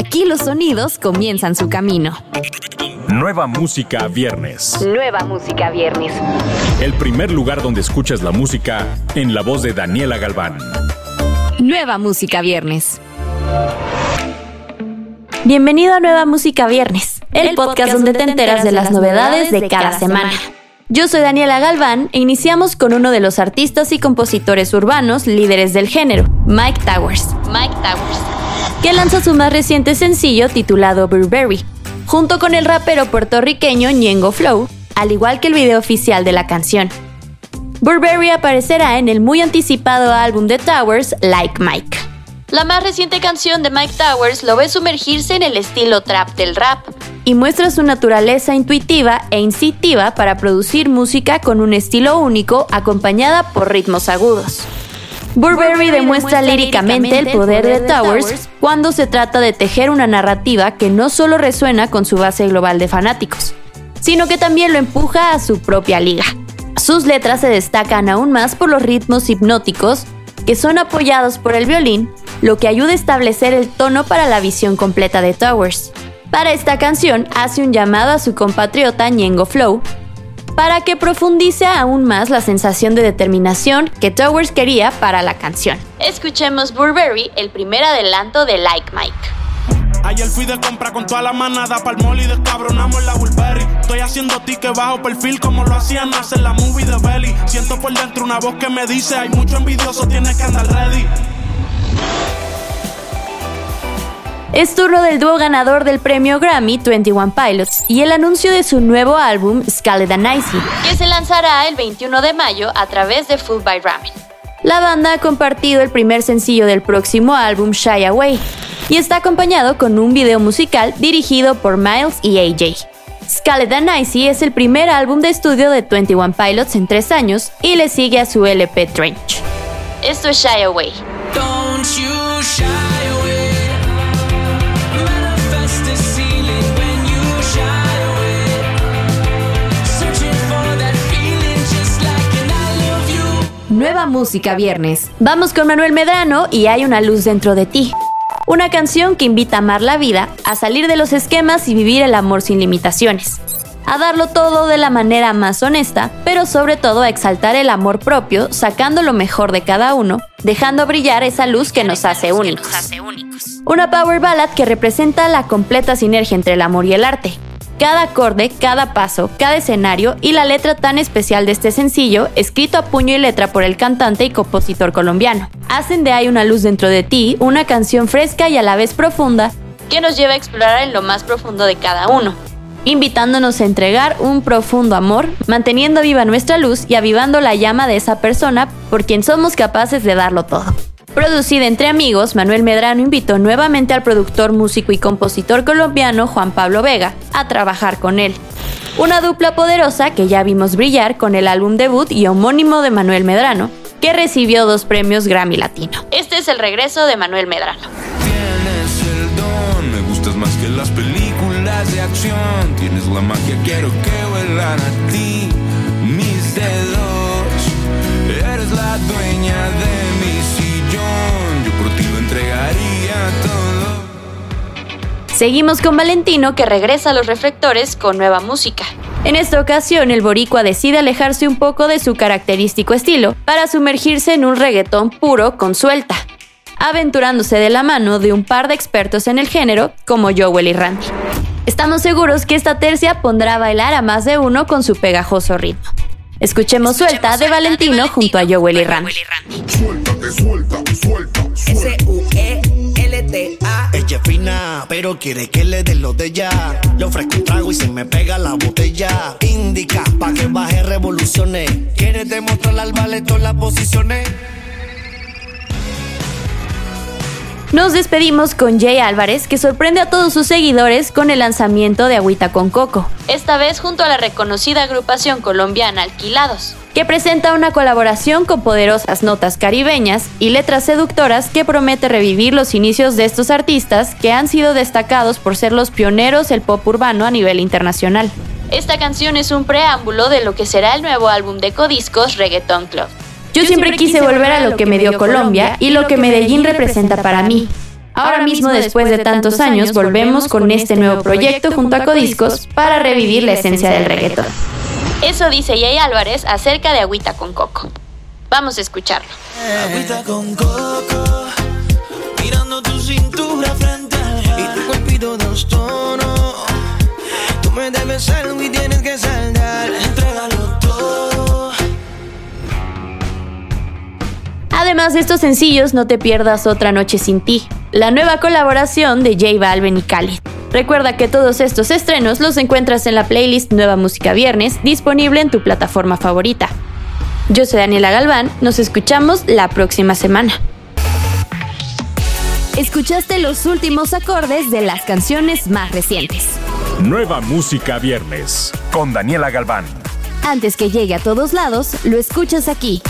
Aquí los sonidos comienzan su camino. Nueva música viernes. Nueva música viernes. El primer lugar donde escuchas la música en la voz de Daniela Galván. Nueva música viernes. Bienvenido a Nueva Música Viernes, el, podcast, donde te enteras de las novedades de cada semana. Yo soy Daniela Galván e iniciamos con uno de los artistas y compositores urbanos líderes del género, Mike Towers. Mike Towers. Que lanza su más reciente sencillo titulado Burberry, junto con el rapero puertorriqueño Ñengo Flow, al igual que el video oficial de la canción. Burberry aparecerá en el muy anticipado álbum de Towers, Like Mike. La más reciente canción de Mike Towers lo ve sumergirse en el estilo trap del rap y muestra su naturaleza intuitiva e incitiva para producir música con un estilo único acompañada por ritmos agudos. Burberry demuestra líricamente el poder de Towers cuando se trata de tejer una narrativa que no solo resuena con su base global de fanáticos, sino que también lo empuja a su propia liga. Sus letras se destacan aún más por los ritmos hipnóticos que son apoyados por el violín, lo que ayuda a establecer el tono para la visión completa de Towers. Para esta canción hace un llamado a su compatriota Ñengo Flow para que profundice aún más la sensación de determinación que Towers quería para la canción. Escuchemos Burberry, el primer adelanto de Like Mike. Ayer fui de compra con toda la manada pa'l mall y descabronamos la Burberry. Estoy haciendo ticket bajo perfil como lo hacían hacer la movie de Belly. Siento por dentro una voz que me dice, hay mucho envidioso, tienes que andar ready. Es turno del dúo ganador del premio Grammy 21 Pilots y el anuncio de su nuevo álbum Scarlet and Icy, que se lanzará el 21 de mayo a través de Food by Ramen. La banda ha compartido el primer sencillo del próximo álbum Shy Away y está acompañado con un video musical dirigido por Miles y AJ. And Icy es el primer álbum de estudio de 21 Pilots en tres años y le sigue a su LP Trench. Esto es Shy Away. Nueva música viernes. Vamos con Manuel Medrano y Hay una luz dentro de ti. Una canción que invita a amar la vida, a salir de los esquemas y vivir el amor sin limitaciones. A darlo todo de la manera más honesta, pero sobre todo a exaltar el amor propio, sacando lo mejor de cada uno, dejando brillar esa luz que nos hace únicos. Una power ballad que representa la completa sinergia entre el amor y el arte, cada acorde, cada paso, cada escenario y la letra tan especial de este sencillo, escrito a puño y letra por el cantante y compositor colombiano. Hacen de Hay una luz dentro de ti una canción fresca y a la vez profunda que nos lleva a explorar en lo más profundo de cada uno, invitándonos a entregar un profundo amor, manteniendo viva nuestra luz y avivando la llama de esa persona por quien somos capaces de darlo todo. Producida entre amigos, Manuel Medrano invitó nuevamente al productor, músico y compositor colombiano Juan Pablo Vega a trabajar con él. Una dupla poderosa que ya vimos brillar con el álbum debut y homónimo de Manuel Medrano, que recibió dos premios Grammy Latino. Este es el regreso de Manuel Medrano. Tienes el don, me gustas más que las películas de acción. Tienes la magia, quiero que vuelan a ti mis dedos. Eres la dueña de yo Seguimos con Valentino que regresa a los reflectores con nueva música. En esta ocasión, el boricua decide alejarse un poco de su característico estilo para sumergirse en un reggaetón puro con suelta, aventurándose de la mano de un par de expertos en el género como Joel y Randy. Estamos seguros que esta tercia pondrá a bailar a más de uno con su pegajoso ritmo. Escuchemos Suelta de Valentino junto a Joel y Randy. Suéltate, suelta, suelta, S-U-E-L-T-A. Ella es fina, pero quiere que le dé lo de ella. Le ofrezco un trago y se me pega la botella. Indica pa' que baje revoluciones. Quiere demostrarle al ballet todas las posiciones. Nos despedimos con Jay Álvarez, que sorprende a todos sus seguidores con el lanzamiento de Agüita con Coco, esta vez junto a la reconocida agrupación colombiana Alquilados, que presenta una colaboración con poderosas notas caribeñas y letras seductoras que promete revivir los inicios de estos artistas que han sido destacados por ser los pioneros del pop urbano a nivel internacional. Esta canción es un preámbulo de lo que será el nuevo álbum de Codiscos Reggaeton Club. Yo siempre quise volver a lo que me dio Colombia y lo que Medellín representa para mí. Ahora mismo, después de tantos años, volvemos con este nuevo proyecto junto a Codiscos para revivir la esencia del reggaetón. Eso dice Jay Álvarez acerca de Agüita con Coco. Vamos a escucharlo. Agüita con coco, mirando tu cintura frente al mar. Y tu cuerpito dos tonos. Tú me debes algo y Además de estos sencillos, no te pierdas Otra Noche Sin Ti, la nueva colaboración de J Balvin y Khalid. Recuerda que todos estos estrenos los encuentras en la playlist Nueva Música Viernes, disponible en tu plataforma favorita. Yo soy Daniela Galván, nos escuchamos la próxima semana. Escuchaste los últimos acordes de las canciones más recientes. Nueva Música Viernes con Daniela Galván. Antes que llegue a todos lados, lo escuchas aquí.